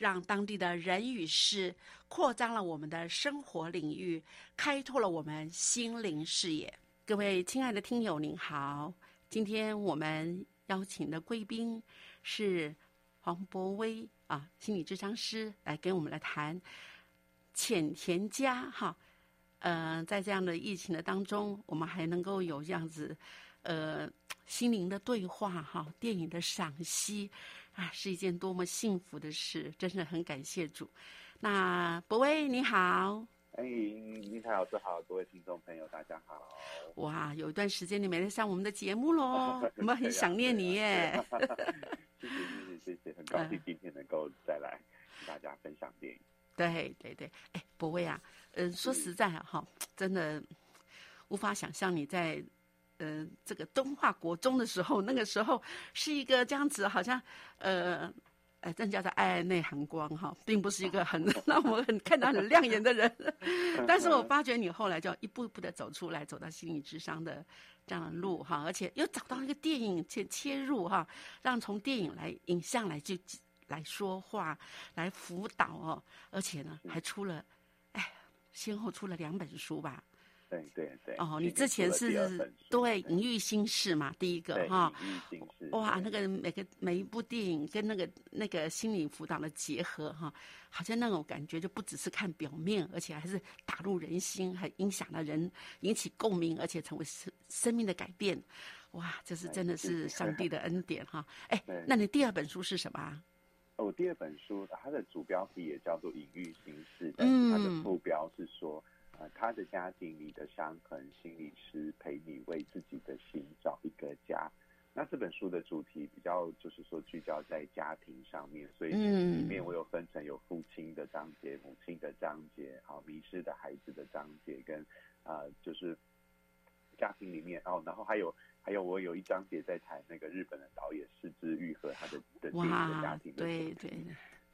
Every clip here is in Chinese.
让当地的人与事扩张了我们的生活领域，开拓了我们心灵视野。各位亲爱的听友，您好！今天我们邀请的贵宾是黄博威啊，心理智商师，来跟我们来谈浅田家哈。呃，在这样的疫情的当中，我们还能够有这样子呃心灵的对话哈，电影的赏析。啊，是一件多么幸福的事！真的很感谢主。那博威你好，哎，林台老师好，各位听众朋友大家好。哇，有一段时间你没来上我们的节目喽，我们很 想念你耶。谢谢谢谢谢谢，很高兴今天能够再来跟大家分享电影。对对对，哎，博威啊，嗯，说实在啊，哈，真的无法想象你在。呃，这个东华国中的时候，那个时候是一个这样子，好像呃，哎，真叫做爱内含光哈，并不是一个很 让我很看到很亮眼的人。但是我发觉你后来就一步一步的走出来，走到心理智商的这样的路哈，而且又找到一个电影切切入哈，让从电影来影像来就来说话来辅导哦，而且呢还出了哎，先后出了两本书吧。对对对，哦，你之前是对《隐喻心事》嘛？第一个哈，哇，那个每个每一部电影跟那个那个心理辅导的结合哈，好像那种感觉就不只是看表面，而且还是打入人心，还影响了人，引起共鸣，而且成为生生命的改变。哇，这是真的是上帝的恩典哈！哎，那你第二本书是什么？哦，第二本书它的主标题也叫做《隐喻心事》，但是它的副标是说。他的家庭你的伤痕，心理师陪你为自己的心找一个家。那这本书的主题比较就是说聚焦在家庭上面，所以里面我有分成有父亲的章节、母亲的章节，好迷失的孩子的章节，跟啊就是家庭里面哦，然后还有还有我有一章节在谈那个日本的导演四之愈和他的的电影的家庭的对对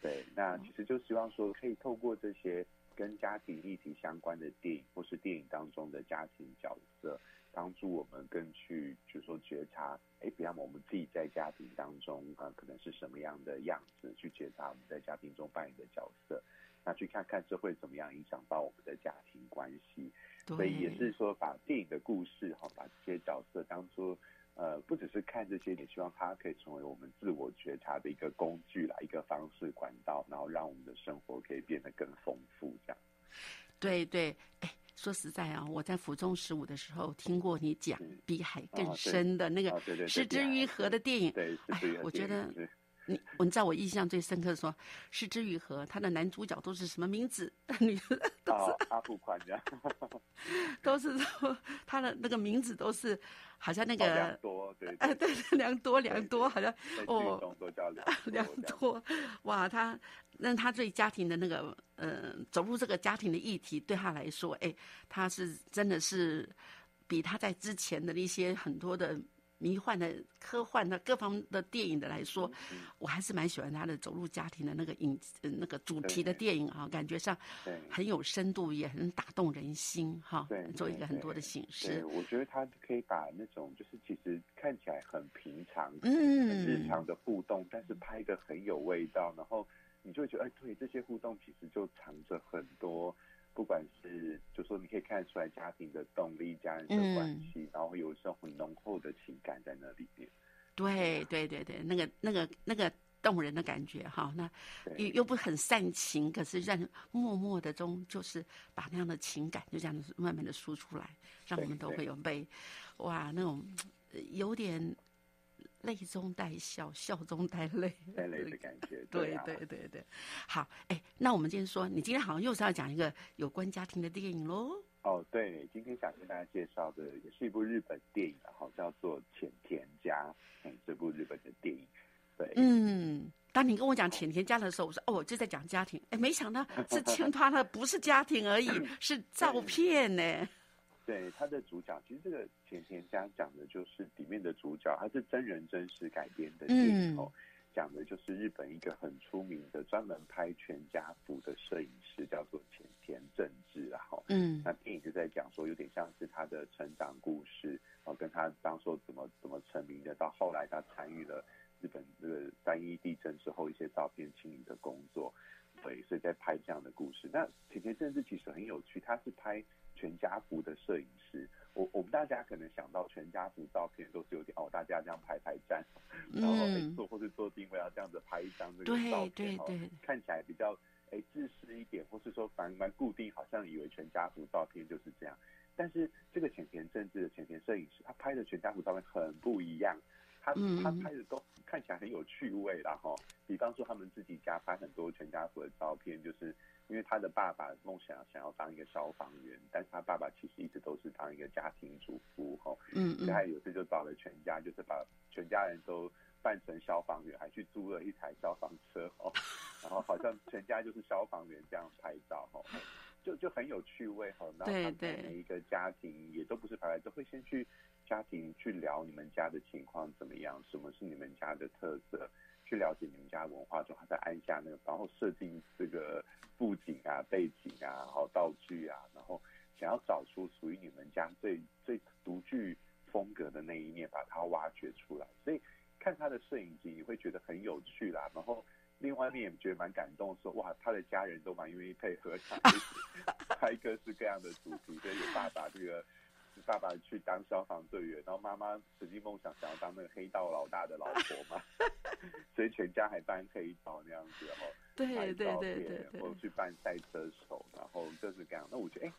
对，那其实就希望说可以透过这些。跟家庭议题相关的电影，或是电影当中的家庭角色，帮助我们更去，就是说觉察，哎，比方我们自己在家庭当中，呃，可能是什么样的样子，去觉察我们在家庭中扮演的角色，那去看看这会怎么样影响到我们的家庭关系。所以也是说，把电影的故事，哈，把这些角色当做。呃，不只是看这些，也希望它可以成为我们自我觉察的一个工具啦，一个方式管道，然后让我们的生活可以变得更丰富。这样，对对，哎，说实在啊，我在府中十五的时候听过你讲比海更深的那个《失之愈合》的电影，对，哎，我觉得你你在我印象最深刻的说，《失之愈合》他的男主角都是什么名字？女都是阿富宽这样，都是说他的那个名字都是好像那个良多对，哎对良多良多好像哦都叫良良多哇他那他对家庭的那个呃走入这个家庭的议题对他来说哎他是真的是比他在之前的那些很多的。迷幻的、科幻的各方的电影的来说，我还是蛮喜欢他的走入家庭的那个影、那个主题的电影啊，感觉上很有深度，也很打动人心哈。对，做一个很多的形式。我觉得他可以把那种就是其实看起来很平常、嗯，日常的互动，但是拍的很有味道，然后你就会觉得，哎，对，这些互动其实就藏着很多。不管是就说你可以看出来家庭的动力、家人的关系，然后有时候很浓厚的情感在那里面。对对对对，那个那个那个动人的感觉哈，那又又不很煽情，可是让默默的中就是把那样的情感就这样子慢慢的输出来，让我们都会有被哇那种有点。泪中带笑，笑中带泪，带泪的感觉。对对对对，好，哎，那我们今天说，你今天好像又是要讲一个有关家庭的电影喽？哦，对，今天想跟大家介绍的也是一部日本电影，然后叫做《浅田家》。嗯，这部日本的电影，对，嗯，当你跟我讲《浅田家》的时候，我说哦，就在讲家庭，哎，没想到是牵拖的不是家庭而已，是照片呢。对他的主角，其实这个前田家讲的就是里面的主角，他是真人真事改编的电影哦，讲的就是日本一个很出名的专门拍全家福的摄影师，叫做前田正治，然后嗯，那电影就在讲说，有点像是他的成长故事哦，跟他当初怎么怎么成名的，到后来他参与了日本这个三一地震之后一些照片清理的工作，对，所以在拍这样的故事。那前田正治其实很有趣，他是拍。全家福的摄影师，我我们大家可能想到全家福照片都是有点哦，大家这样排排站，然后做或是做定位要这样子拍一张这个照片哦，看起来比较哎自私一点，或是说蛮蛮固定，好像以为全家福照片就是这样。但是这个浅田政治的浅田摄影师，他拍的全家福照片很不一样，他他拍的都看起来很有趣味，然后比方说他们自己家拍很多全家福的照片，就是。因为他的爸爸梦想想要当一个消防员，但是他爸爸其实一直都是当一个家庭主妇，哈，嗯嗯，他有次就找了全家，就是把全家人都扮成消防员，还去租了一台消防车，哦，然后好像全家就是消防员这样拍照，哈，就就很有趣味，哈，然后他每一个家庭也都不是拍来，都会先去家庭去聊你们家的情况怎么样，什么是你们家的特色。去了解你们家文化之后，他再按下那个，然后设定这个布景啊、背景啊、然后道具啊，然后想要找出属于你们家最最独具风格的那一面，把它挖掘出来。所以看他的摄影机，你会觉得很有趣啦。然后另外一面也觉得蛮感动，说哇，他的家人都蛮愿意配合他，拍各式各样的主题，所以有爸爸这个。爸爸去当消防队员，然后妈妈曾经梦想想要当那个黑道老大的老婆嘛，所以全家还扮黑道那样子，然后拍照片，然后去扮赛车手，然后各式各样。那我觉得，哎，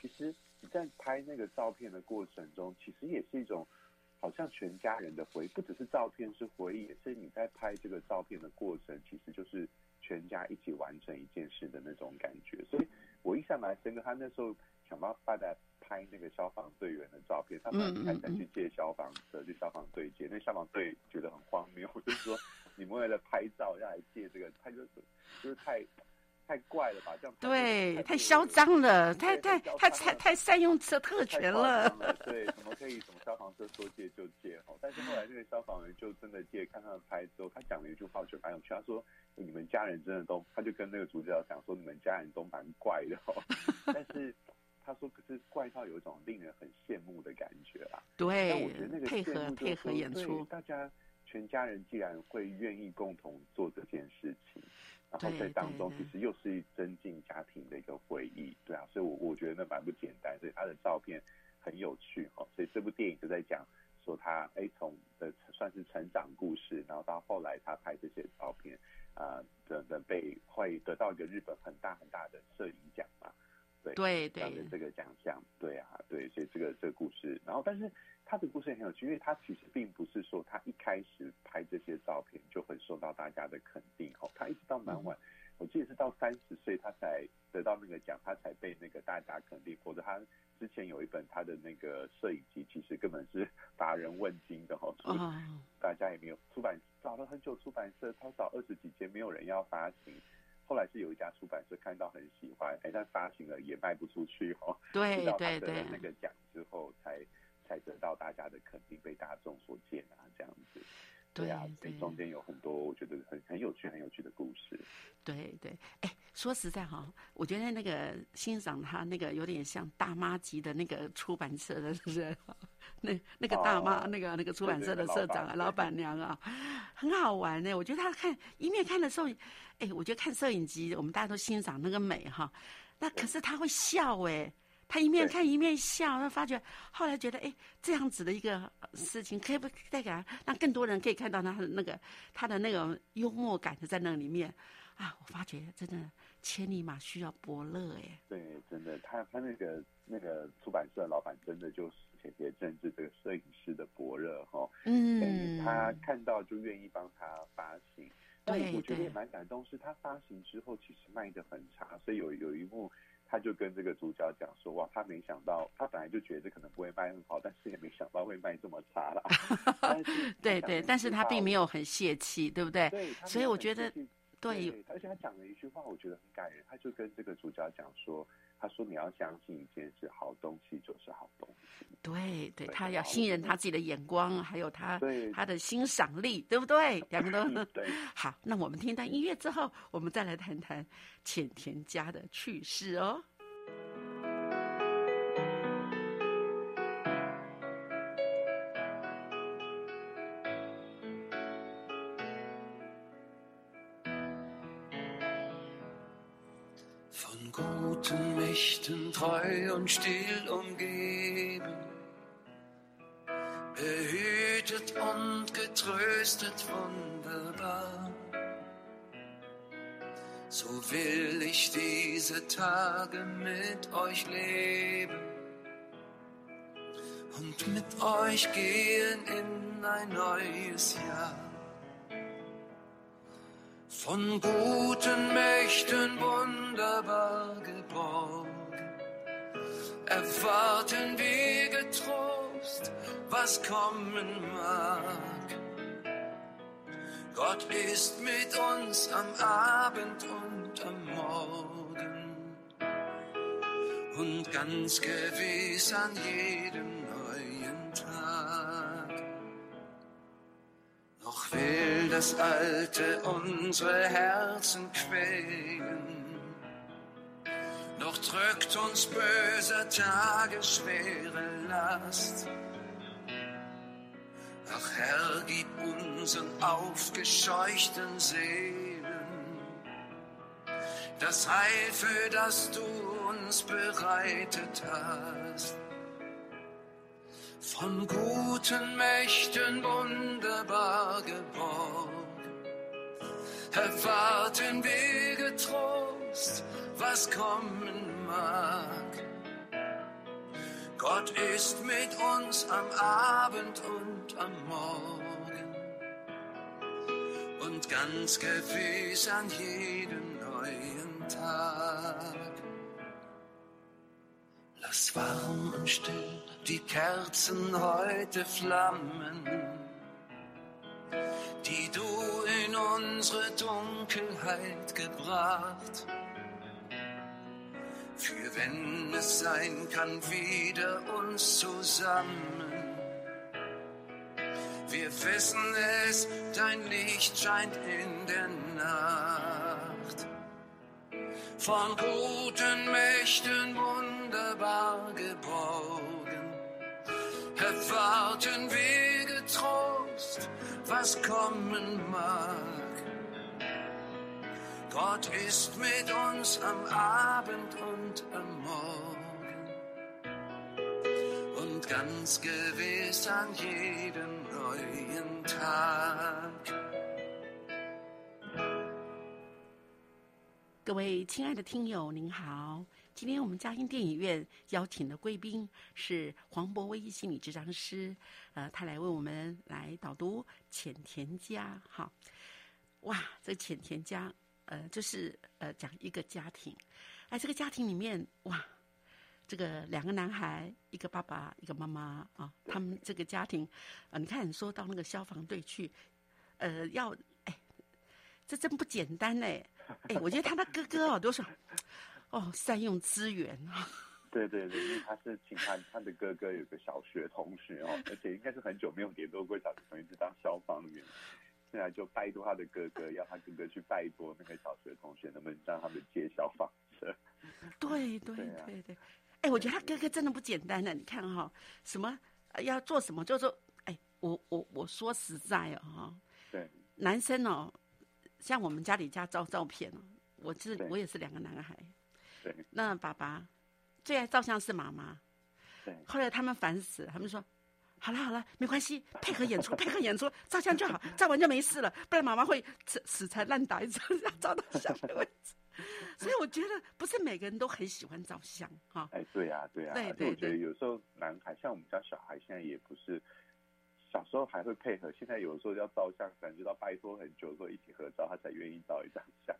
其实你在拍那个照片的过程中，其实也是一种好像全家人的回忆，不只是照片是回忆，也是你在拍这个照片的过程，其实就是全家一起完成一件事的那种感觉。所以我印象蛮深刻，他那时候想办法的。拍那个消防队员的照片，他们还想去借消防车去消防队借，那消防队觉得很荒谬，就是说你们为了拍照要来借这个，他就是就是太太怪了吧？这样对，太嚣张了，太太太太太善用车特权了。对，怎么可以什么消防车说借就借？哦，但是后来那个消防员就真的借，看他们拍之后，他讲了一句话，我觉得蛮有趣。他说：“你们家人真的都……”他就跟那个主角讲说：“你们家人都蛮怪的。”哦，但是。他说：“可是怪到有一种令人很羡慕的感觉啦。”对，但我觉得那个配合配合演出，大家全家人既然会愿意共同做这件事情，然后在当中其实又是增进家庭的一个回忆，对啊，所以我我觉得那蛮不简单。所以他的照片很有趣哈，所以这部电影就在讲说他哎从的算是成长故事，然后到后来他拍这些照片啊等等被会得到一个日本很大很大的摄影奖嘛。对对对这个奖项，对啊，对，所以这个这个故事，然后但是他的故事也很有趣，因为他其实并不是说他一开始拍这些照片就很受到大家的肯定哦，他一直到蛮晚，我记得是到三十岁他才得到那个奖，他才被那个大家肯定，否则他之前有一本他的那个摄影集，其实根本是乏人问津的哦，所以哦，大家也没有出版找了很久，出版社他找二十几间，没有人要发行。后来是有一家出版社看到很喜欢，哎，但发行了也卖不出去哦。对对对那个奖之后，才才得到大家的肯定，被大众所见啊，这样子。对啊，所对以中间有很多我觉得很很有趣、很有趣的故事。对对，哎，说实在哈，我觉得那个欣赏他那个有点像大妈级的那个出版社的人，那那个大妈、哦那个那个出版社的社长啊、老板娘啊，很好玩呢。我觉得他看一面看的时候，哎，我觉得看摄影机，我们大家都欣赏那个美哈，那可是他会笑哎。他一面看一面笑，他发觉后来觉得，哎，这样子的一个事情，可以不可以再给他让更多人可以看到他的那个他的那个幽默感在那里面啊？我发觉真的千里马需要伯乐，哎，对，真的，他他那个那个出版社老板真的就是写写政治这个摄影师的伯乐哈、哦，嗯，他看到就愿意帮他发行。但对对我觉得也蛮感动，是他发行之后其实卖的很差，所以有有一幕他就跟这个主角讲说，哇，他没想到，他本来就觉得可能不会卖很好，但是也没想到会卖这么差啦。但是对对，但是他并没有，很泄气，对不对？对，所以我觉得对对，而且他讲了一句话，我觉得很感人。他就跟这个主角讲说：“他说你要相信一件事，好东西就是好东西。对对，对他要信任他自己的眼光，还有他对他的欣赏力，对不对？两个都 对，好。那我们听段音乐之后，我们再来谈谈浅田家的趣事哦。Mächten treu und still umgeben, behütet und getröstet wunderbar. So will ich diese Tage mit euch leben und mit euch gehen in ein neues Jahr. Von guten Mächten wunderbar geborgen, erwarten wir getrost, was kommen mag. Gott ist mit uns am Abend und am Morgen und ganz gewiss an jedem neuen Tag. Noch will das Alte unsere Herzen quälen, noch drückt uns böser Tage schwere Last. Ach Herr, gib unseren aufgescheuchten Seelen das Heil, für das du uns bereitet hast. Von guten Mächten wunderbar geborgen, erwarten wir getrost, was kommen mag. Gott ist mit uns am Abend und am Morgen und ganz gewiss an jedem neuen Tag. Lass warm und still die Kerzen heute flammen, die du in unsere Dunkelheit gebracht. Für wenn es sein kann, wieder uns zusammen. Wir wissen es, dein Licht scheint in der Nacht. Von guten Mächten wunderbar geborgen, erwarten wir getrost, was kommen mag. 各位亲爱的听友，您好！今天我们嘉音电影院邀请的贵宾是黄博威心理治疗师，呃，他来为我们来导读《浅田家》哈。哇，这《浅田家》呃，就是呃讲一个家庭，哎，这个家庭里面哇，这个两个男孩，一个爸爸，一个妈妈啊，他们这个家庭，啊，你看你说到那个消防队去，呃，要哎，这真不简单嘞。哎，我觉得他的哥哥哦，都是哦善用资源啊。对对对，因为他是请他他的哥哥有个小学同学哦，而且应该是很久没有联络过小学同学，是当消防员。现在就拜托他的哥哥，要他哥哥去拜托那个小学同学，能不能让他们借消防车？对对对对，哎，我觉得他哥哥真的不简单呢。你看哈，什么要做什么，就说哎，我我我说实在哦哈，对，男生哦。像我们家里家照照片哦，我是我也是两个男孩，对，那爸爸最爱照相是妈妈，对，后来他们烦死了，他们说，好了好了，没关系，配合演出，配合演出，照相就好，照完就没事了，不然妈妈会死死缠烂打，一直要照到相的位置。所以我觉得不是每个人都很喜欢照相哈。哎，对呀对呀，对对对，有时候男孩像我们家小孩现在也不是。小时候还会配合，现在有的时候要照相，感觉到拜托很久，说一起合照，他才愿意照一张相。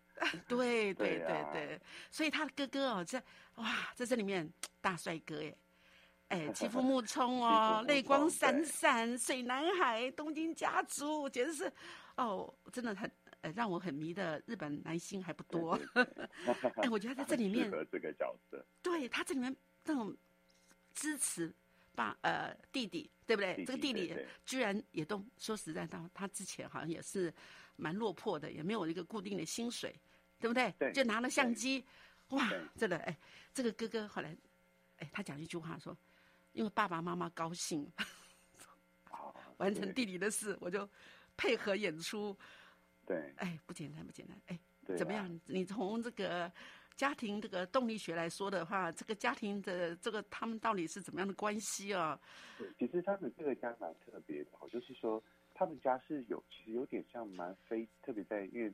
对对对对，所以他的哥哥哦，在哇，在这里面大帅哥耶，哎，欺负 木冲哦，泪光闪闪，水男孩，东京家族，简直是哦，真的很呃让我很迷的日本男星还不多。哎，我觉得在这里面 这个角色，对他这里面那种支持。爸呃弟弟对不对？这个弟弟居然也都说实在，他他之前好像也是蛮落魄的，也没有一个固定的薪水，对不对？对，就拿了相机，哇，真的哎，这个哥哥后来，哎，他讲一句话说，因为爸爸妈妈高兴，完成弟弟的事，我就配合演出。对，哎，不简单，不简单，哎，怎么样？你从这个。家庭这个动力学来说的话，这个家庭的这个他们到底是怎么样的关系啊？对，其实他们这个家蛮特别的，就是说他们家是有其实有点像蛮非特别在因为。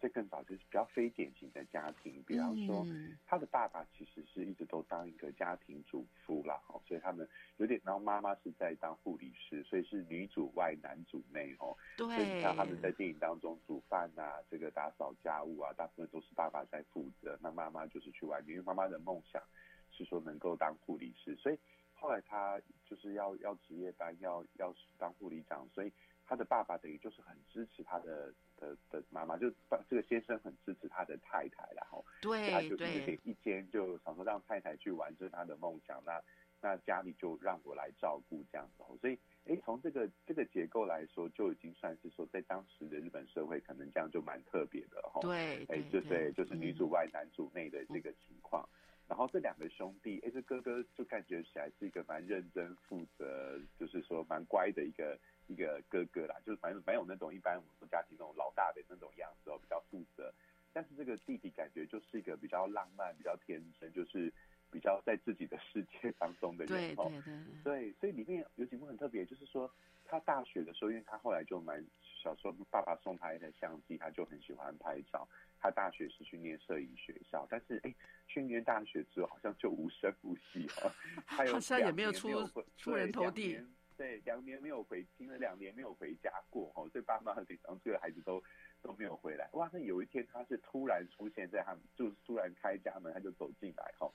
这更早就是比较非典型的家庭，比方说他的爸爸其实是一直都当一个家庭主妇啦，哦，所以他们有点，然后妈妈是在当护理师，所以是女主外男主内哦。对。所以你看他们在电影当中煮饭啊，这个打扫家务啊，大部分都是爸爸在负责，那妈妈就是去外面，因为妈妈的梦想是说能够当护理师，所以后来他就是要要值夜班，要要当护理长，所以。他的爸爸等于就是很支持他的的的妈妈，就这个先生很支持他的太太，然后对，他就给一间，就想说让太太去完成他的梦想，那那家里就让我来照顾这样子。所以，哎，从这个这个结构来说，就已经算是说在当时的日本社会，可能这样就蛮特别的哈。对，哎，就对，就是女主外男主内的这个情况。然后这两个兄弟，哎，这哥哥就感觉起来是一个蛮认真负责，就是说蛮乖的一个。一个哥哥啦，就是蛮蛮有那种一般我们家庭那种老大的那种样子哦，比较负责。但是这个弟弟感觉就是一个比较浪漫、比较天真，就是比较在自己的世界当中的人哦。对对对。对，所以里面有几幕很特别，就是说他大学的时候，因为他后来就蛮小时候爸爸送他一台相机，他就很喜欢拍照。他大学是去念摄影学校，但是哎，去念大学之后好像就无声无息哦。好像也没有出出人头地。对，两年没有回，听了两年没有回家过哦，所以爸妈很紧张，这个孩子都都没有回来。哇，那有一天他是突然出现在他们，就是突然开家门，他就走进来哈，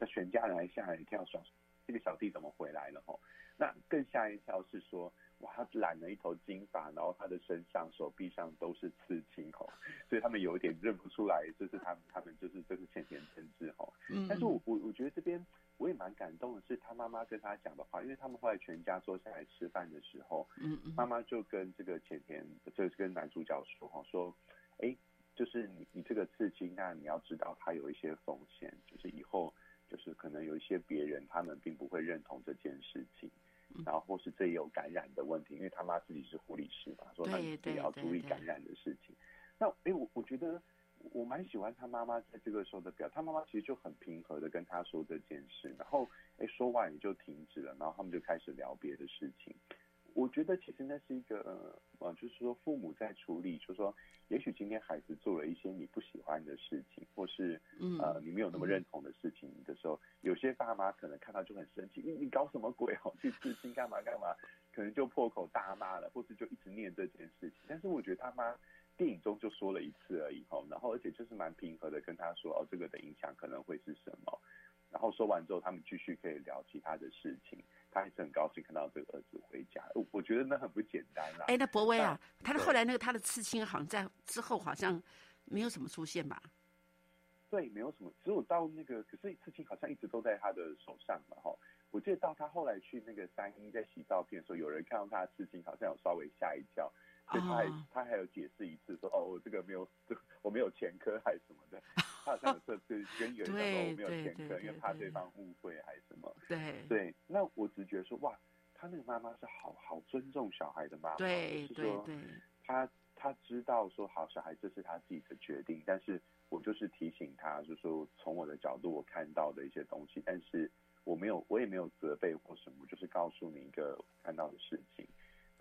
那全家人还吓了一跳，说这个小弟怎么回来了哦？那更吓一跳是说，哇，他染了一头金发，然后他的身上、手臂上都是刺青哦，所以他们有一点认不出来，就是他们，他们就是这是浅田真治哈。嗯，但是我我我觉得这边。我也蛮感动的，是他妈妈跟他讲的话，因为他们后来全家坐下来吃饭的时候，嗯嗯，妈妈就跟这个浅田，就是跟男主角说哈，说，哎，就是你你这个刺青，那你要知道它有一些风险，就是以后就是可能有一些别人他们并不会认同这件事情，然后或是这也有感染的问题，因为他妈自己是护理师嘛，说那你也要注意感染的事情。那哎，我我觉得。我蛮喜欢他妈妈在这个时候的表，他妈妈其实就很平和的跟他说这件事，然后哎说完也就停止了，然后他们就开始聊别的事情。我觉得其实那是一个呃，就是说父母在处理，就是说，也许今天孩子做了一些你不喜欢的事情，或是嗯呃你没有那么认同的事情的时候，有些爸妈可能看到就很生气，你你搞什么鬼哦，去刺青干嘛干嘛，可能就破口大骂了，或是就一直念这件事情。但是我觉得他妈电影中就说了一次而已吼，然后而且就是蛮平和的跟他说哦，这个的影响可能会是什么。然后说完之后，他们继续可以聊其他的事情。他还是很高兴看到这个儿子回家，我我觉得那很不简单啦。哎，那博威啊，他的对后来那个他的刺青好像在之后好像没有什么出现吧？对，没有什么，只有到那个，可是刺青好像一直都在他的手上嘛，哈。我记得到他后来去那个三一在洗照片的时候，有人看到他的刺青，好像有稍微吓一跳，所以他还、哦他还有解释一次说，哦，我这个没有，这我没有前科还是什么的。他好像有这次跟一个人说我没有对前科，因为怕对对。方误会还是什么。对。对，那我只觉得说，哇，他那个妈妈是好好尊重小孩的妈妈，对是说对。对，他他知道说好，小孩这是他自己的决定，但是我就是提醒他，就是说从我的角度我看到的一些东西，但是我没有我也没有责备或什么，就是告诉你一个看到的事情，然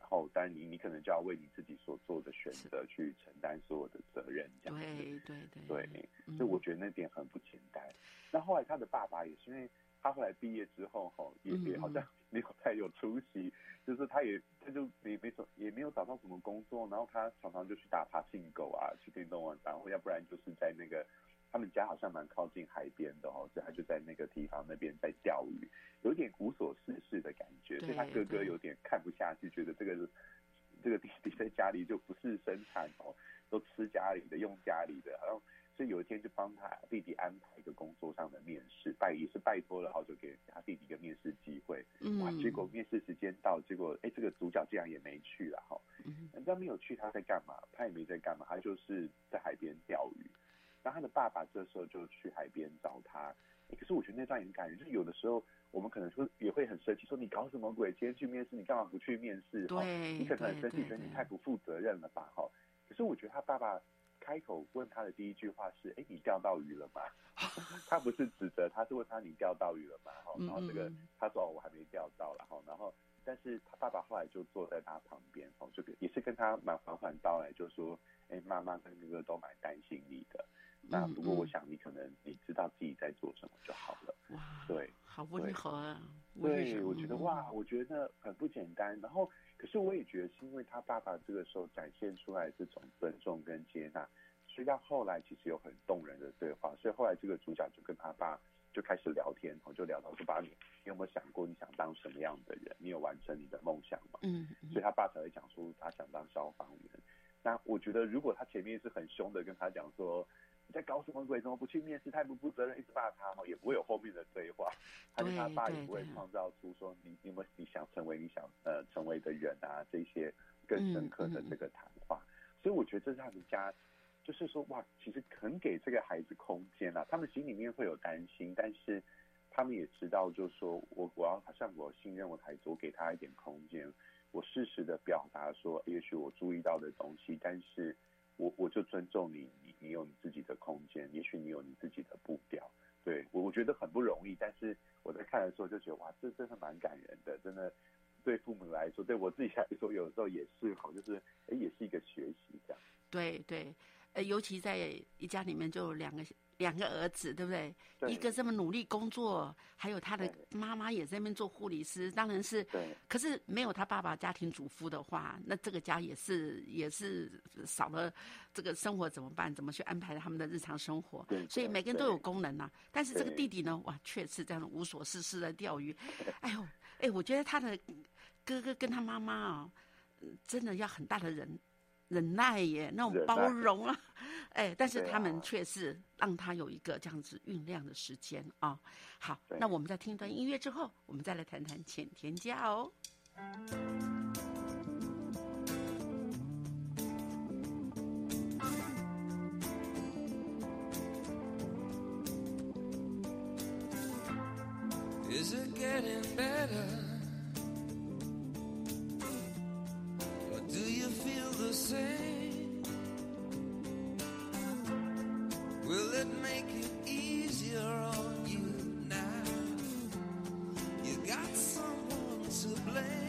后当然你你可能就要为你自己所做的选择去承担所有的责任，这样子。对对对对，嗯所以我觉得那点很不简单。那后来他的爸爸也是因为他后来毕业之后哈，也也嗯好像没有太有出息，就是他也他就没没找也没有找到什么工作，然后他常常就去打爬行狗啊，去电动玩，然后要不然就是在那个他们家好像蛮靠近海边的哦，所以他就在那个地方那边在钓鱼，有点无所事事的感觉，所以他哥哥有点看不下去，觉得这个这个弟弟在家里就不是生产哦，都吃家里的，用家里的，然后所以有一天就帮他弟弟安排一个工作上的面试，拜也是拜托了好久给他弟弟一个面试机会，哇，嗯，结果面试时间到，结果哎这个主角竟然也没去了哈，嗯人家没有去他在干嘛？他也没在干嘛，他就是在海边钓鱼。然后他的爸爸这时候就去海边找他，可是我觉得那段很感人，就是有的时候我们可能会也会很生气，说你搞什么鬼？今天去面试，你干嘛不去面试？哈对你可能很生气，觉得你太不负责任了吧？哈，可是我觉得他爸爸开口问他的第一句话是：哎，你钓到鱼了吗？他不是指责，他是问他你钓到鱼了吗？哈，然后这个他说哦我还没钓到，然后然后但是他爸爸后来就坐在他旁边，哦，就也是跟他蛮缓缓道来，就说：哎，妈妈跟哥哥都蛮担心你的。那嗯不过我嗯想你可能你知道自己在做什么就好了。哇，对，好温对和啊，对，我觉得嗯哇，我觉得很不简单。然后，可是我也觉得是因为他爸爸这个时候展现出来这种尊重跟接纳，所以到后来其实有很动人的对话。所以后来这个主角就跟他爸就开始聊天，我就聊到说：“爸，你你有没有想过你想当什么样的人？你有完成你的梦想吗？”嗯嗯所以他爸才会讲说他想当消防员。那我觉得如果他前面是很凶的跟他讲说你在搞什么鬼，怎么不去面试，太不负责任，一直骂他哈，也不会有后面的对话。他跟他爸也不会创造出说你你有没有你想成为你想呃成为的人啊这些更深刻的这个谈话。所以我觉得这是他们家。就是说，哇，其实肯给这个孩子空间啊，他们心里面会有担心，但是他们也知道，就是说我我要好像我信任我的孩子，我给他一点空间，我适时的表达说，也许我注意到的东西，但是我我就尊重你，你你有你自己的空间，也许你有你自己的步调，对我我觉得很不容易，但是我在看的时候就觉得哇，这真的蛮感人的，真的对父母来说，对我自己来说，有时候也是好，就是哎也是一个学习这样。对对，呃，尤其在一家里面就两个两个儿子，对不对？对一个这么努力工作，还有他的妈妈也在那边做护理师，当然是。对可是没有他爸爸家庭主妇的话，那这个家也是也是少了这个生活怎么办？怎么去安排他们的日常生活？对所以每个人都有功能呐、但是这个弟弟呢，哇，却是这样无所事事的钓鱼。哎呦，哎，我觉得他的哥哥跟他妈妈啊、嗯真的要很大的忍忍耐耶，那种包容啊，哎，但是他们啊却是让他有一个这样子酝酿的时间啊。好，那我们在听一段音乐之后，我们再来谈谈浅田家哦。To blame.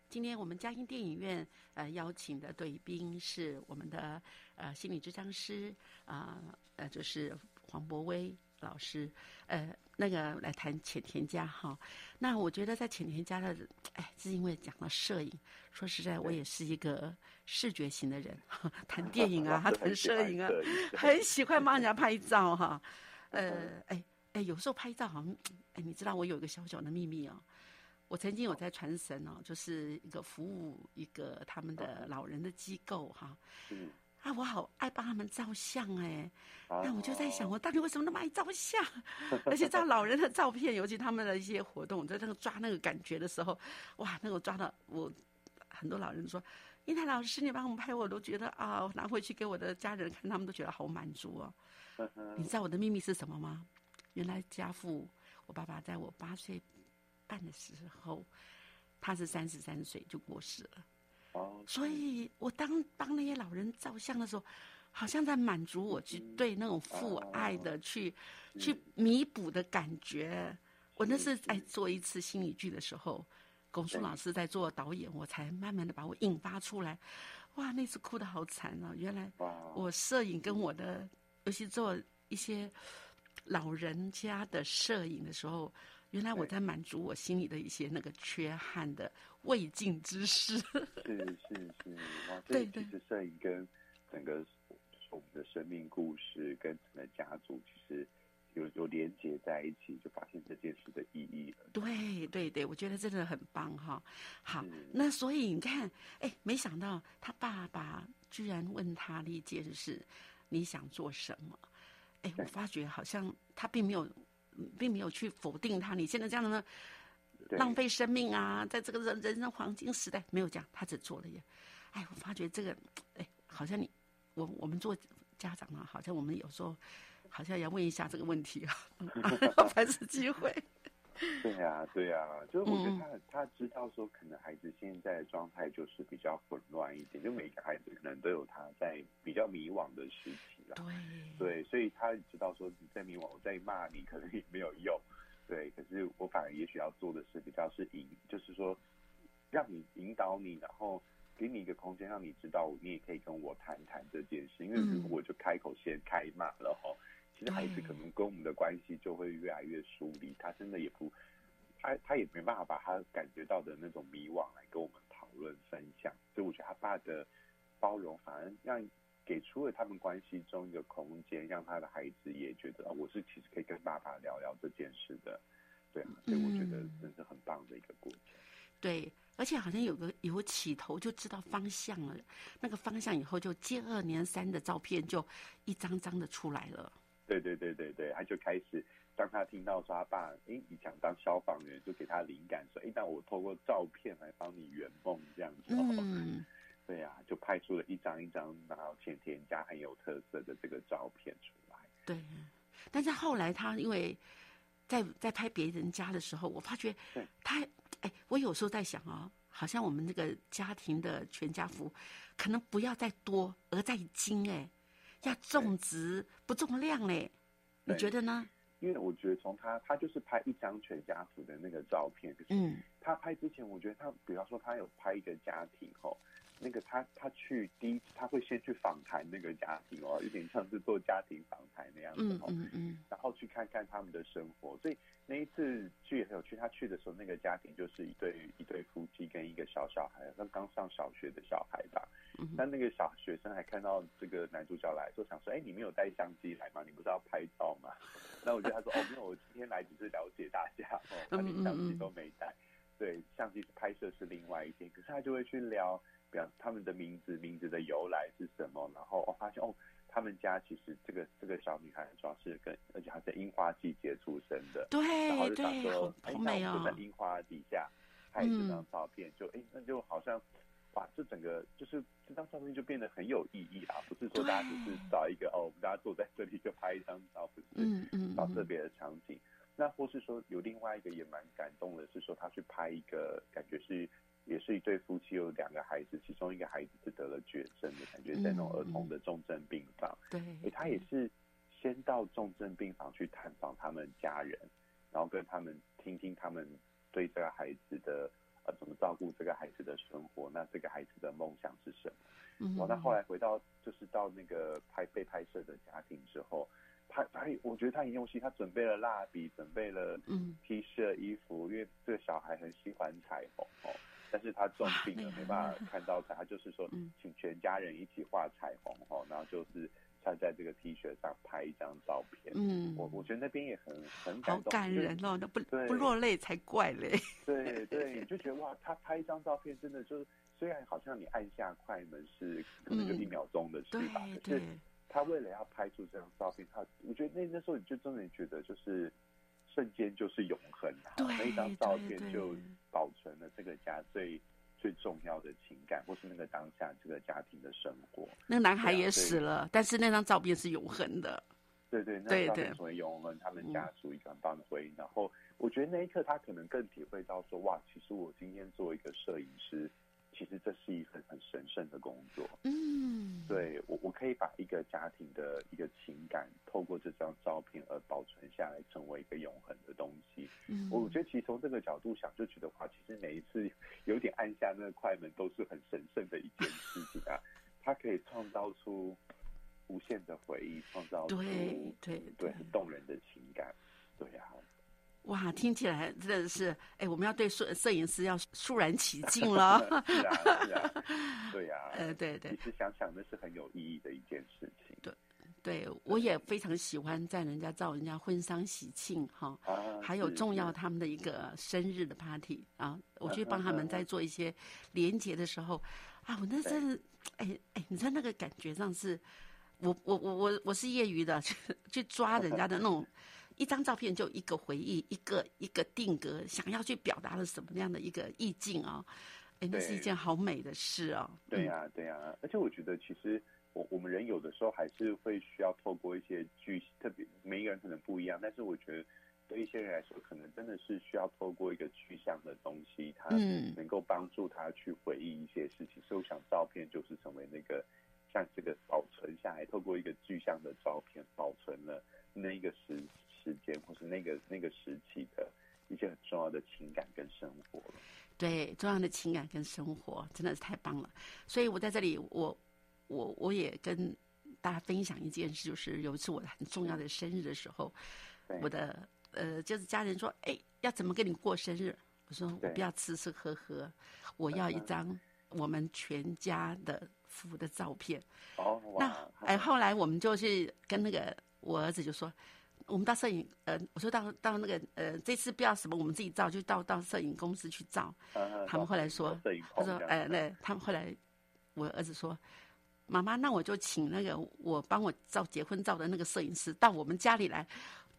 今天我们嘉兴电影院呃邀请的对宾是我们的呃心理治疗师啊呃就是黄博威老师，呃那个来谈浅田家哈。那我觉得在浅田家的，哎，是因为讲了摄影。说实在，我也是一个视觉型的人，谈电影啊，谈摄影啊，很喜欢帮人家拍照哈。呃，哎哎，有时候拍照好像，哎，你知道我有一个小小的秘密哦。我曾经有在传神哦，就是一个服务一个他们的老人的机构哈。嗯啊，我好爱帮他们照相哎。哦那我就在想，我到底为什么那么爱照相？而且照老人的照片，尤其他们的一些活动，在那个抓那个感觉的时候，哇，那个抓到我很多老人说。英台老师，你帮我们拍，我都觉得啊，我拿回去给我的家人看，他们都觉得好满足哦。你知道我的秘密是什么吗？原来家父，我爸爸在我八岁半的时候，他是三十三岁就过世了。哦，所以我当帮那些老人照相的时候，好像在满足我去嗯对那种父爱的去、去弥补的感觉。我那是是在做一次心理剧的时候，龚树老师在做导演，我才慢慢的把我引发出来。哇，那次哭的好惨啊！原来，我摄影跟我的，尤其做一些老人家的摄影的时候，原来我在满足我心里的一些那个缺憾的未尽之事。是是是，哇，所对对以其实摄影跟整个我们的生命故事跟整个家族其实有有连接在一起，就发现这件事的意义了。对对对，我觉得真的很棒哈。好，那所以你看，哎，没想到他爸爸居然问他的一件事：你想做什么？哎，我对发觉好像他并没有，嗯并没有去否定他。你现在这样呢，浪费生命啊，在这个人人生黄金时代，没有这样，他只做了耶。哎，我发觉这个，哎，好像你，我我们做家长啊，好像我们有时候好像要问一下这个问题啊，凡是机会。对呀、对呀、就是我觉得嗯他很他知道说，可能孩子现在的状态就是比较混乱一点，就每个孩子可能都有他在比较迷惘的时期啦。对对，所以他知道说你在迷惘，我在骂你可能也没有用。对，可是我反而也许要做的是比较是引，就是说让你引导你，然后给你一个空间，让你知道你也可以跟我谈谈这件事。因为如果我就开口先开骂了哈，其实孩子可能跟我们的关系就会越来越疏离，他真的也不，他他也没办法把他感觉到的那种迷惘来跟我们讨论分享。所以我觉得他爸的包容反而让给出了他们关系中一个空间，让他的孩子也觉得，啊，我是其实可以跟爸爸聊聊这件事的，对啊，所以我觉得嗯真是很棒的一个过程。对，而且好像有个有起头就知道方向了，那个方向以后就接二连三的照片就一张张的出来了。对对对对对，他就开始，当他听到说他爸，诶，你想当消防员，就给他灵感说，诶，那我透过照片来帮你圆梦这样子。哦嗯，对呀、就拍出了一张一张，然后前田家很有特色的这个照片出来。对。但是后来他因为在在拍别人家的时候，我发觉对他，哎，我有时候在想哦，好像我们这个家庭的全家福，可能不要再多，而在精，哎，要重质不重量嘞。你觉得呢？因为我觉得从他，他就是拍一张全家福的那个照片，嗯他拍之前，我觉得他，比方说他有拍一个家庭哦，那个他他去第一，他会先去访谈那个家庭哦，有点像是做家庭访谈那样子嗯哦，嗯嗯，然后去看看他们的生活。所以那一次去也很有趣，他去的时候，那个家庭就是一对一对夫妻跟一个小小孩，刚刚上小学的小孩吧。嗯但那个小学生还看到这个男主角来，就想说：“哎，你没有带相机来吗？你不是要拍照吗？” 那我觉得他说：“哦，没有，我今天来只是了解大家哦，他连相机都没带。对，相机是拍摄是另外一件，可是他就会去聊，比方他们的名字，名字的由来是什么，然后我、哦、发现哦，他们家其实这个这个小女孩主要是跟，而且她在樱花季节出生的，对然后就想说，哎，好美哦那我们就。在樱花底下拍这张照片，就哎，那就好像。哇，这整个就是这张照片就变得很有意义啦，不是说大家只是找一个哦，我们大家坐在这里就拍一张照，不是，嗯嗯嗯，找特别的场景。那或是说有另外一个也蛮感动的，是说他去拍一个感觉是也是一对夫妻有两个孩子，其中一个孩子是得了绝症的感觉，在那种儿童的重症病房，对，诶，他也是先到重症病房去探访他们家人，然后跟他们听听他们对这个孩子的呃怎么照顾这个孩子的生活，那这个孩子的梦想是什么？嗯。哦，那后来回到就是到那个拍被拍摄的家庭之后，他他我觉得他很用心，他准备了蜡笔，准备了嗯。T 恤、衣服，因为这个小孩很喜欢彩虹哦，但是他重病了，没办法看到他，他就是说嗯。请全家人一起画彩虹哦，然后就是他在这个 T 恤上拍一张照片，嗯，我我觉得那边也很很感动，感人哦，那不对不落泪才怪嘞。对对，你 就觉得哇，他拍一张照片真的就是，虽然好像你按下快门是可能就一秒钟的事对吧，可是，他为了要拍出这张照片，他我觉得那那时候你就真的觉得就是瞬间就是永恒啊，那一张照片就保存了这个家最最重要的情感，或是那个当下这个家庭的生活。那个男孩也死了，但是那张照片是永恒的。对对，那张照片成为永恒他们家族一个很棒的回忆。然后我觉得那一刻他可能更体会到说，哇，其实我今天作为一个摄影师，其实这是一份很神圣的工作。嗯，对我，我可以把一个家庭的一个情感，透过这张照片而保存下来，成为一个永恒的东西。嗯，我觉得其实从这个角度想，就觉得话，其实每一次有点按下那个快门，都是很神圣的一件事情啊。它可以创造出无限的回忆，创造出对对对很动人的情感。对呀、哇，听起来真的是，哎，我们要对摄摄影师要肃然起敬了。是啊，是啊，对呀、呃，对对其实想想，那是很有意义的一件事情。对对，我也非常喜欢在人家照人家婚丧喜庆哈，啊，还有是重要是他们的一个生日的 party 啊，我去帮他们在做一些连接的时候，啊，我那真的，哎哎，你知道那个感觉上是，我我我我我是业余的，去去抓人家的那种。一张照片就一个回忆，一个一个定格，想要去表达了什么样的一个意境啊、哎，那是一件好美的事哦。对呀、对呀、而且我觉得其实我我们人有的时候还是会需要透过一些具，特别每一个人可能不一样，但是我觉得对一些人来说，可能真的是需要透过一个具象的东西，它嗯能够帮助他去回忆一些事情。所以我想照片就是成为那个像这个保存下来，透过一个具象的照片保存了那一个时时间或是那个那个时期的一些很重要的情感跟生活了。对，重要的情感跟生活真的是太棒了。所以我在这里，我我我也跟大家分享一件事，就是有一次我很重要的生日的时候，我的呃就是家人说，哎，要怎么跟你过生日？我说我不要吃吃喝喝，我要一张我们全家的福的照片。哦，那哇，哎，后来我们就去跟那个我儿子就说，我们到摄影呃，我说到到那个呃，这次不要什么我们自己照，就到到摄影公司去照。呃他们后来说他说，哎，那他们后来，我儿子说，妈妈，那我就请那个我帮我照结婚照的那个摄影师到我们家里来。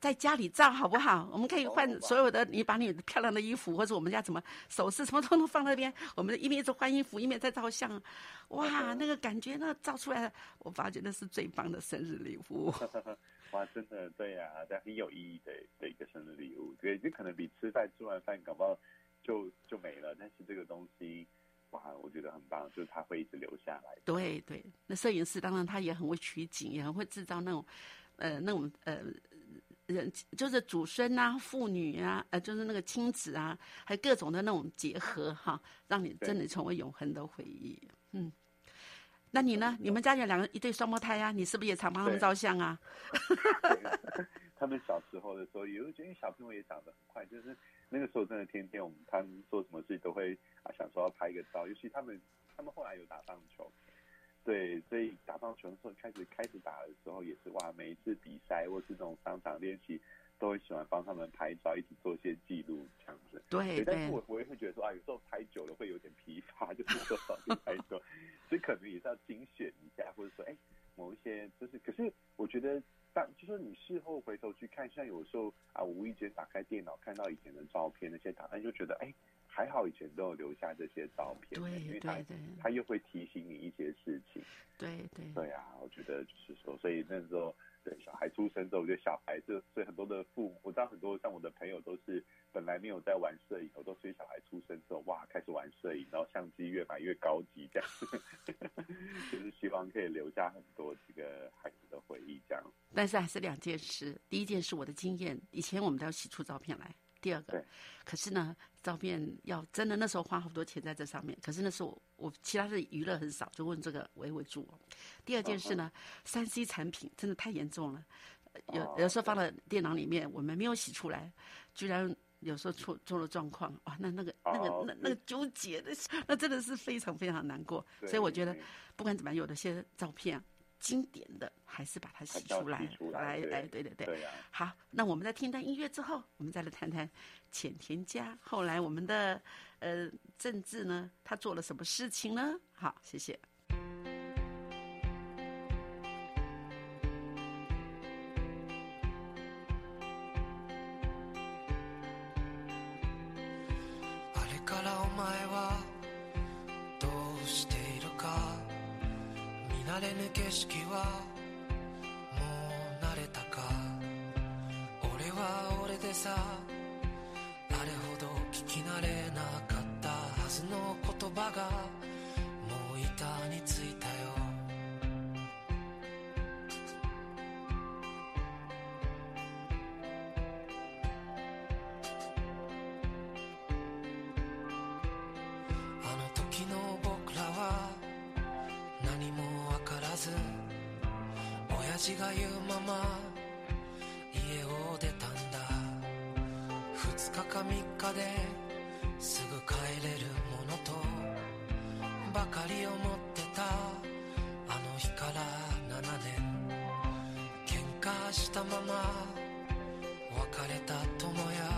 在家里照好不好？我们可以换哦所有的，你把你漂亮的衣服或者我们家什么首饰什么通通放那边，我们一面在换衣服，一面在照相，哇，那个感觉那照出来，我发觉那是最棒的生日礼物。哇，真的对呀、这很有意义的的一个生日礼物。对，这可能比吃饭吃完饭搞不好就就没了，但是这个东西，哇，我觉得很棒，就是它会一直留下来。对对，那摄影师当然他也很会取景，也很会制造那种，呃，那种呃人就是祖孙啊、父女啊，呃，就是那个亲子啊，还有各种的那种结合哈，让你真的成为永恒的回忆。嗯，那你呢？你们家有两个一对双胞胎啊，你是不是也常帮他们照相啊？对 他们小时候的时候，有觉得小朋友也长得很快，就是那个时候真的天天我们他们做什么事都会啊想说要拍一个照，尤其他们他们后来有打棒球，对，所以打棒球的时候开始开始打的时候也是哇，每一次比赛或是那种商场练习，都会喜欢帮他们拍照，一起做一些记录这样子。对但是我我也会觉得说啊，有时候拍久了会有点 疲乏，就是说少就拍久，所以可能也是要精选一下，或者说哎某一些就是，可是我觉得当就说你事后回头去看，像有时候啊，我无意间打开电脑看到以前的照片那些档案，就觉得哎还好以前都有留下这些照片，对因为它对对它又会提醒你一些事情。对对对啊，我觉得就是说，所以那时候对小孩出生之后，我觉得小孩这所以很多的父母，我知道很多像我的朋友都是本来没有在玩摄影，我都随小孩出生之后，哇，开始玩摄影，然后相机越买越高级，这样，就是希望可以留下很多这个孩子的回忆，这样。但是还是两件事。第一件事，我的经验，以前我们都要洗出照片来。第二个对，可是呢，照片要真的那时候花好多钱在这上面。可是那时候我我其他的娱乐很少，就问这个维维主。第二件事呢，三 C 产品真的太严重了，有哦有时候放到电脑里面，我们没有洗出来，居然。有时候出出了状况，哇，那那个那个哦那那个纠结，的是那真的是非常非常难过。所以我觉得，不管怎么样，有的些照片啊经典的，还是把它洗出来来对来来，对对对。对啊，好，那我们在听段音乐之后，我们再来谈谈浅田家后来我们的呃政治呢，他做了什么事情呢？好，谢谢。あの時の僕らは何もわからず親父が言うまま家を出たんだ。二日か三日ですぐ帰れるものとばかり思ってたあの日から7年。喧嘩したまま別れた友や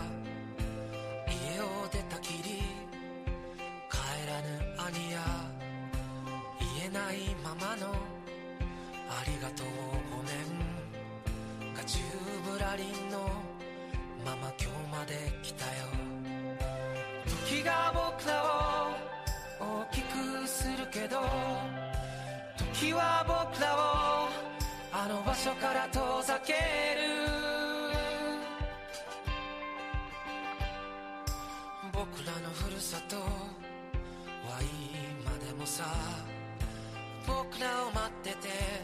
の場所から遠ざける。僕らのふるさとは今でもさ。僕らを待ってて。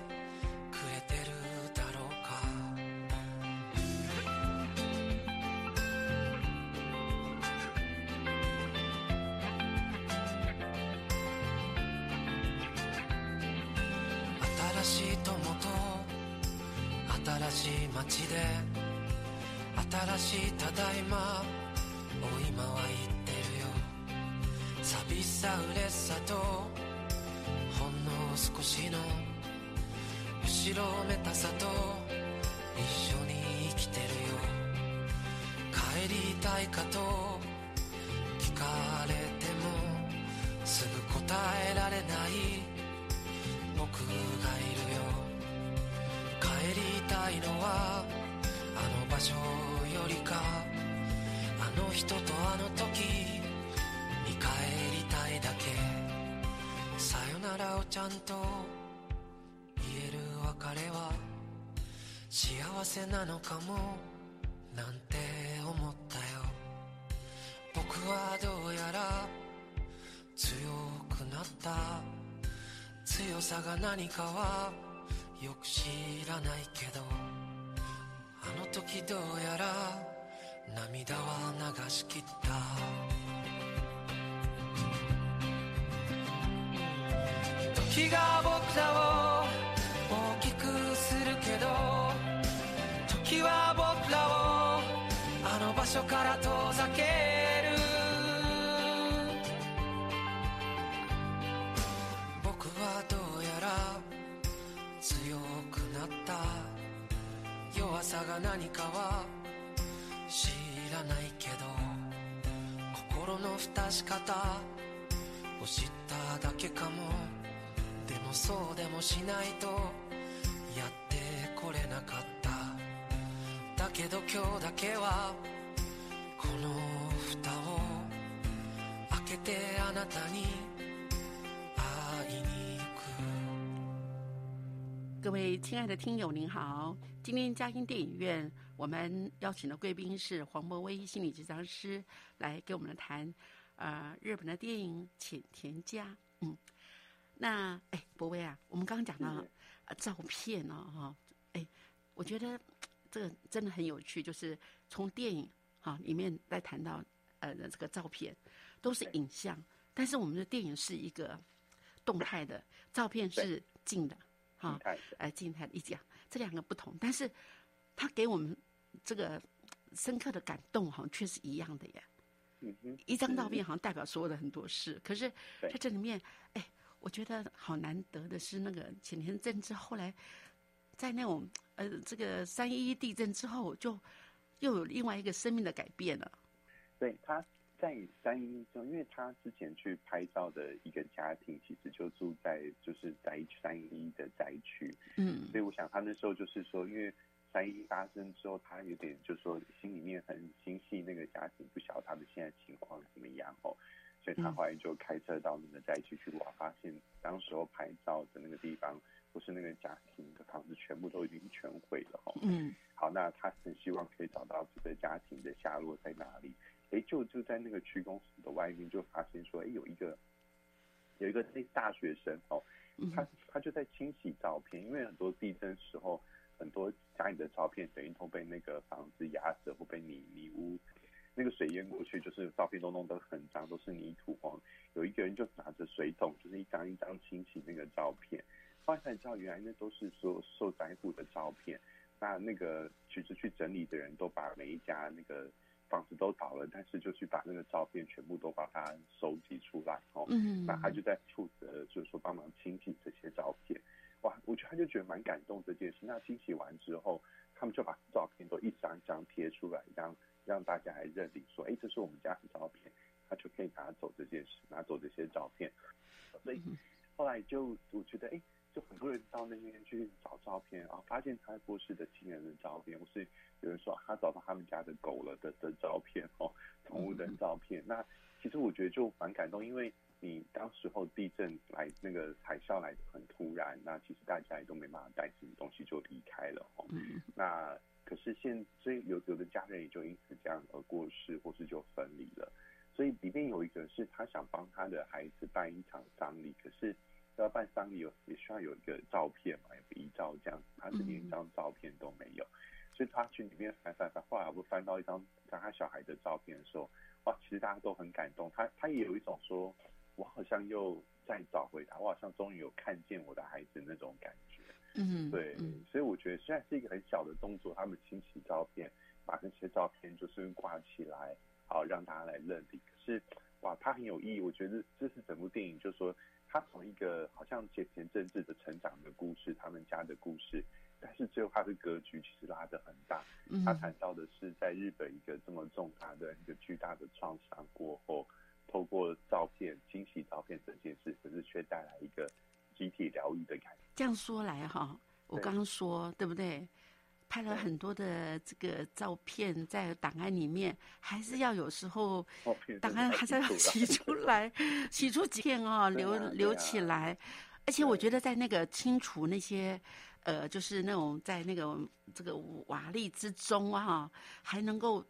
しい街で新しいただいまを今は言ってるよ。寂しさ嬉しさとほんの少しの後ろめたさと一緒に生きてるよ。帰りたいかとはあの場所よりかあの人とあの時に帰りたいだけ。さよならをちゃんと言える別れは幸せなのかもなんて思ったよ。僕はどうやら強くなった。強さが何かはよく知らないけど。の時どうやら涙は流しきった。時が僕らを大きくするけど時は僕らをあの場所から遠ざける。僕はどうやら強くなった。弱さが何かは知らないけど心の蓋し方を知っただけかも。でもそうでもしないとやってこれなかった。だけど今日だけはこの蓋を開けてあなたに会いに各位亲爱的听友，您好！今天嘉音电影院，我们邀请的贵宾是黄博威心理治疗师，来给我们谈，呃，日本的电影《浅田家》。嗯，那哎，博威啊，我们刚刚讲到、呃、照片呢、哈、哎，我觉得这个真的很有趣，就是从电影哈、里面来谈到呃这个照片，都是影像，但是我们的电影是一个动态的，照片是静的，哈、静态的呃，静态的一讲，这两个不同，但是他给我们这个深刻的感动，好像却是一样的耶。嗯哼，一张照片好像代表所有的很多事，可是对在这里面，哎，我觉得好难得的是那个浅田政治后来在那种呃这个三一一地震之后，就又有另外一个生命的改变了。对，他在三一中，因为他之前去拍照的一个家庭，其实就住在就是在三一的灾区，嗯所以我想他那时候就是说，因为三一发生之后，他有点就说心里面很心系那个家庭，不晓得他们现在情况怎么样哦，所以他嗯后来就开车到那个灾区去哇，发现当时候拍照的那个地方，不是那个家庭的房子全部都已经全毁了哦。嗯好，那他很希望可以找到这个家庭的下落在哪里。哎，就就在那个区公所的外面，就发现说，哎，有一个有一个那大学生哦，嗯他他就在清洗照片，因为很多地震时候，很多家里的照片等于都被那个房子压死或被泥泥污，那个水淹过去，就是照片都弄得很脏，都是泥土哦。有一个人就拿着水桶，就是一张一张清洗那个照片，后来才知道原来那都是说受灾户的照片。那那个其实去整理的人都把每一家那个房子都倒了，但是就去把那个照片全部都把它收集出来哦。嗯，那他就在负责，就是说帮忙清洗这些照片。哇，我觉得他就觉得蛮感动这件事。那清洗完之后，他们就把照片都一张一张贴出来，让让大家来认领，说，哎，这是我们家的照片，他就可以拿走这件事，拿走这些照片。所以后来就我觉得，哎，就很多人到那边去找照片啊，发现他过世的亲人的照片，或是有人说他找到他们家的狗了的的照片哦，宠物的照片。那其实我觉得就蛮感动，因为你当时候地震来那个海啸来的很突然，那其实大家也都没办法带什么东西就离开了哦。嗯那可是现所以有有的家人也就因此这样而过世，或是就分离了。所以里面有一个是他想帮他的孩子办一场葬礼，可是要办丧礼有也需要有一个照片嘛，有个遗照这样，他是连一张照片都没有，所以他去里面翻翻翻，后来我翻到一张他小孩的照片的时候，哇，其实大家都很感动，他他也有一种说，我好像又再找回他，我好像终于有看见我的孩子那种感觉。嗯，对，嗯所以我觉得虽然是一个很小的动作，他们清洗照片，把那些照片就是挂起来，好让大家来认领。可是，哇，他很有意义。我觉得这是整部电影，就是说他从一个好像前前政治的成长的故事，他们家的故事，但是最后他的格局其实拉得很大。嗯他谈到的是在日本一个这么重大的一个巨大的创伤过后，透过照片清洗照片这件事，可是却带来一个集体疗愈的感觉。这样说来哈，我刚刚说对不对？拍了很多的这个照片在档案里面，还是要有时候档案还是要洗出来，洗出几片哦，留留啊起来。而且我觉得在那个清除那些，呃，就是那种在那个这个瓦砾之中啊，还能够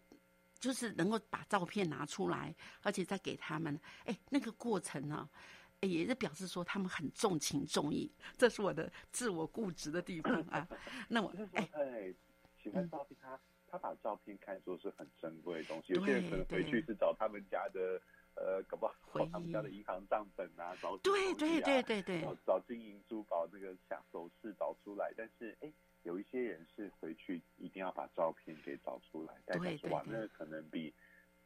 就是能够把照片拿出来，而且再给他们，哎，那个过程呢、哎也是表示说他们很重情重义，这是我的自我固执的地方啊。那我哎，喜欢照片，他他把照片看作是很珍贵的东西。有些人可能回去是找他们家的呃，搞不好回找他们家的银行账本啊，找对对对对对找找金银珠宝那个下首饰找出来。但是哎，有一些人是回去一定要把照片给找出来，代表说哇，对对对那可能比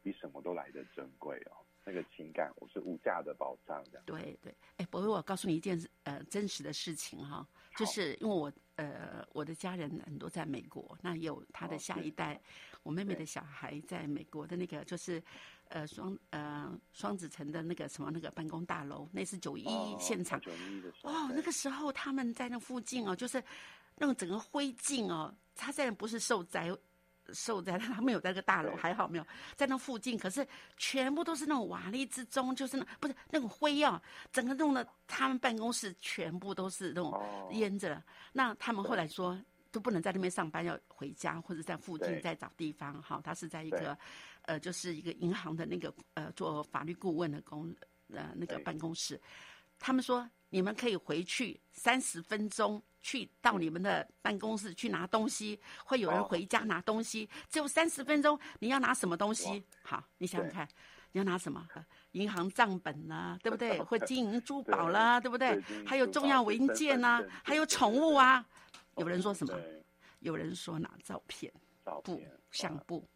比什么都来得珍贵哦。那个情感，我是无价的宝藏这样。对对，哎，博威，我告诉你一件呃真实的事情哈，就是因为我呃我的家人很多在美国，那也有他的下一代，我妹妹的小孩在美国的那个就是呃双呃双子城的那个什么那个办公大楼，那是九一哦现场九一的时候，哦，对那个时候他们在那附近哦，就是那种整个灰烬哦，他虽然不是受灾。受灾，他没有在那个大楼，还好没有在那附近。可是全部都是那种瓦砾之中，就是那不是那种灰啊，整个弄的他们办公室全部都是那种哦淹着了。那他们后来说都不能在那边上班，要回家或者在附近再找地方。哈，他是在一个呃，就是一个银行的那个呃做法律顾问的公呃那个办公室。他们说你们可以回去三十分钟，去到你们的办公室去拿东西，会有人哦回家拿东西，只有三十分钟，你要拿什么东西？好，你想想看，你要拿什么？呃银行账本啦、对不对？或金银珠宝啦，对不对还有重要文件呐、证还有宠物啊。有人说什么？有人说拿照片、布相簿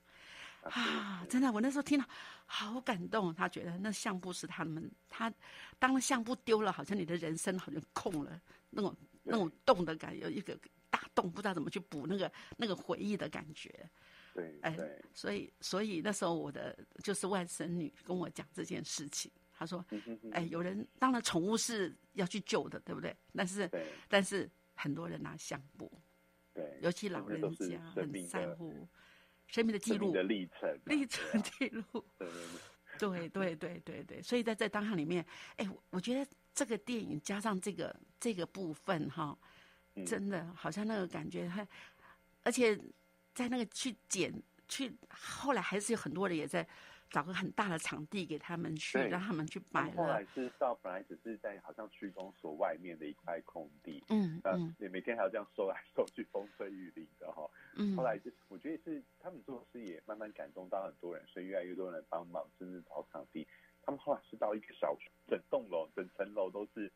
啊真的，我那时候听了好感动。他觉得那相簿是他们，他当了相簿丢了，好像你的人生好像空了，那种那种洞的感觉，有一个大洞，不知道怎么去补那个那个回忆的感觉。对，哎，所以所以那时候我的就是外甥女跟我讲这件事情，她说，哎，有人当然宠物是要去救的，对不对？但是但是很多人拿相簿，对，尤其老人家很在乎生命的记录的历程、历程记录，对对对对对，所以在在当下里面，哎，我觉得。这个电影加上这个这个部分哈，嗯真的好像那个感觉，还而且在那个去剪去，后来还是有很多人也在找个很大的场地给他们去，让他们去摆了后来了。是到本来只是在好像区公所外面的一块空地，嗯呃嗯，也每天还要这样收来收去，风吹雨淋的哈。嗯，后来就是我觉得是他们做事也慢慢感动到很多人，所以越来越多人帮忙，甚至找场地。他们后来是到一个小区，整栋楼、整层楼都是，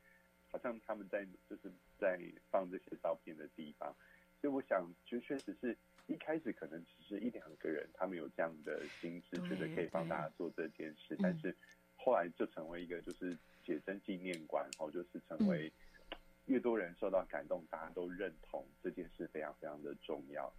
好像他们在就是在放这些照片的地方。所以我想，就确实是一开始可能只是一两个人，他们有这样的心智，觉得可以帮大家做这件事嗯，但是后来就成为一个就是写真纪念馆，然后，就是成为越多人受到感动，大家都认同这件事非常非常的重要。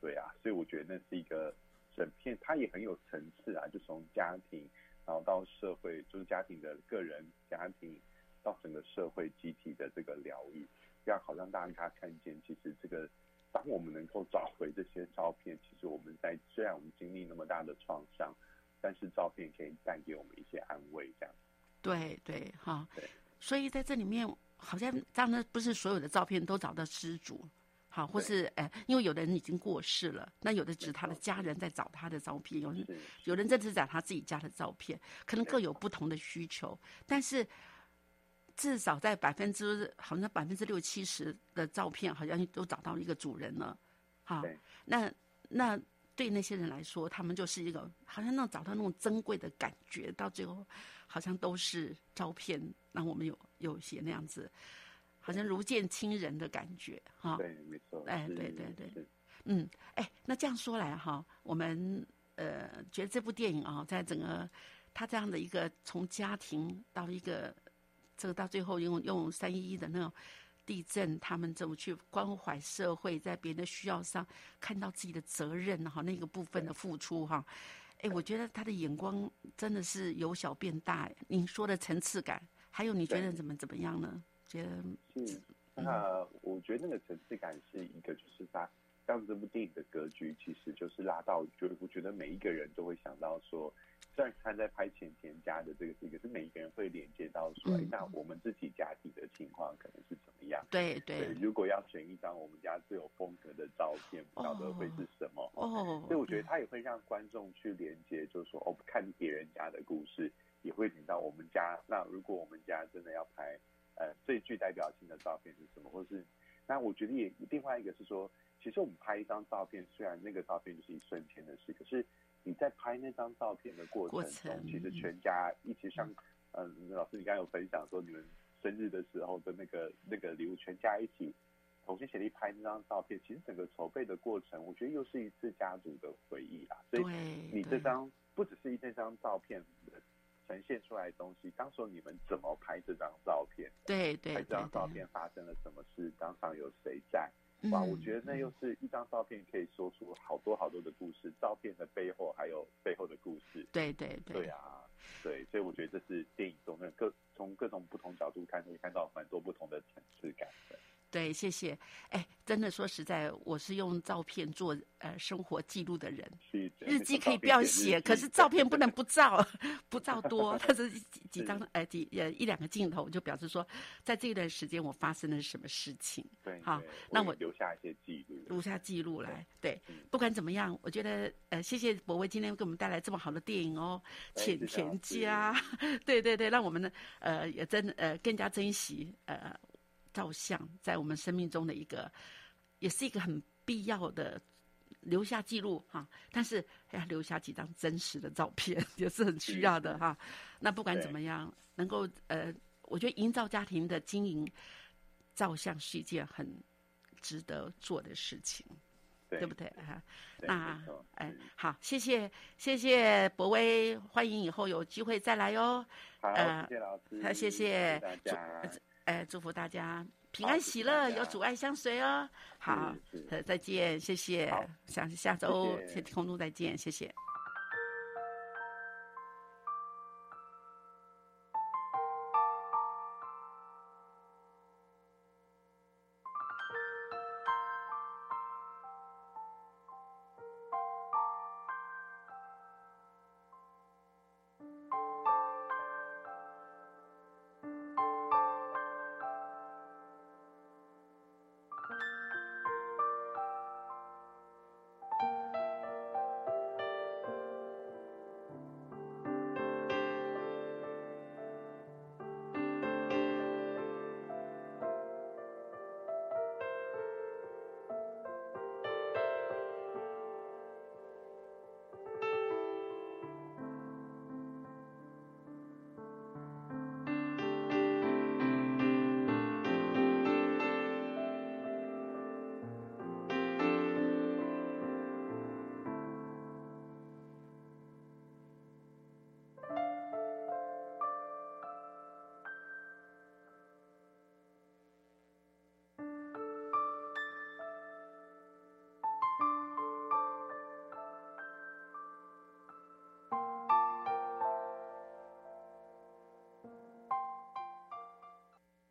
对啊，所以我觉得那是一个整片，它也很有层次啊，就从家庭，然后到社会，就是家庭的个人家庭，到整个社会集体的这个疗愈，让好让大家看见，其实这个当我们能够找回这些照片，其实我们在虽然我们经历那么大的创伤，但是照片可以带给我们一些安慰，这样。对对哈对，所以在这里面好像当然不是所有的照片都找到失主，好，或是哎，因为有的人已经过世了，那有的只是他的家人在找他的照片，有人有人甚至找他自己家的照片，可能各有不同的需求，但是至少在百分之好像百分之六七十的照片，好像都找到一个主人了，好，那那对那些人来说，他们就是一个好像那种找到那种珍贵的感觉，到最后好像都是照片，让我们有有些那样子，好像如见亲人的感觉，哈，对，没错。哎对对对嗯，哎，那这样说来哈，我们呃觉得这部电影啊，在整个他这样的一个从家庭到一个这个到最后用用三一一的那种地震，他们怎么去关怀社会，在别人的需要上看到自己的责任哈，那个部分的付出哈。哎，我觉得他的眼光真的是由小变大。您说的层次感，还有你觉得怎么怎么样呢？觉得是，嗯那我觉得那个层次感是一个，就是他让这部电影的格局其实就是拉到，就我觉得每一个人都会想到说，虽然他在拍前田家的这个事，可是每一个人会连接到说，哎、嗯那我们自己家庭的情况可能是怎么样？对对如果要选一张我们家最有风格的照片，不晓得会是什么。哦，所以我觉得他也会让观众去连接，就是说，哦，看别人家的故事，也会连到我们家。那如果我们家真的要拍，呃，最具代表性的照片是什么？或是，那我觉得也另外一个是说，其实我们拍一张照片，虽然那个照片就是一瞬间的事，可是你在拍那张照片的过过程中，程其实全家一起像，嗯、老师你刚刚有分享说你们生日的时候的那个那个礼物，全家一起同心协力拍那张照片，其实整个筹备的过程，我觉得又是一次家族的回忆啦。所以，你这张不只是一那张照片呈现出来的东西，当时候你们怎么拍这张照片？对对对拍这张照，片发生了什么事？当场有谁在？哇，嗯我觉得那又是一张照片可以说出好多好多的故事，照片的背后还有背后的故事。对对对对啊，对，所以我觉得这是电影中的各从各种不同角度看，可以看到蛮多不同的层次感的。对，谢谢。哎，真的说实在，我是用照片做呃生活记录的人。是日记可以不要写，可是照片不能 不照，不照多。它是几 几张呃几呃一两个镜头，就表示说，在这段时间我发生了什么事情，对，好那我留下一些记录。留下记录来。对嗯，不管怎么样，我觉得呃，谢谢博威今天给我们带来这么好的电影哦，哎浅田师家，对对对，让我们呢呃也真呃更加珍惜呃照相在我们生命中的一个，也是一个很必要的。留下记录哈，但是要留下几张真实的照片 也是很需要的哈。那不管怎么样，能够呃，我觉得营造家庭的经营照相是一件很值得做的事情。对对不对？啊？那哎嗯，好，谢谢谢谢博威，欢迎以后有机会再来哟。好，呃谢谢老师，好谢谢大家。哎，祝福大家平安喜乐，有阻碍相随哦。好再见，谢谢，下下周谢谢空中再见，谢谢。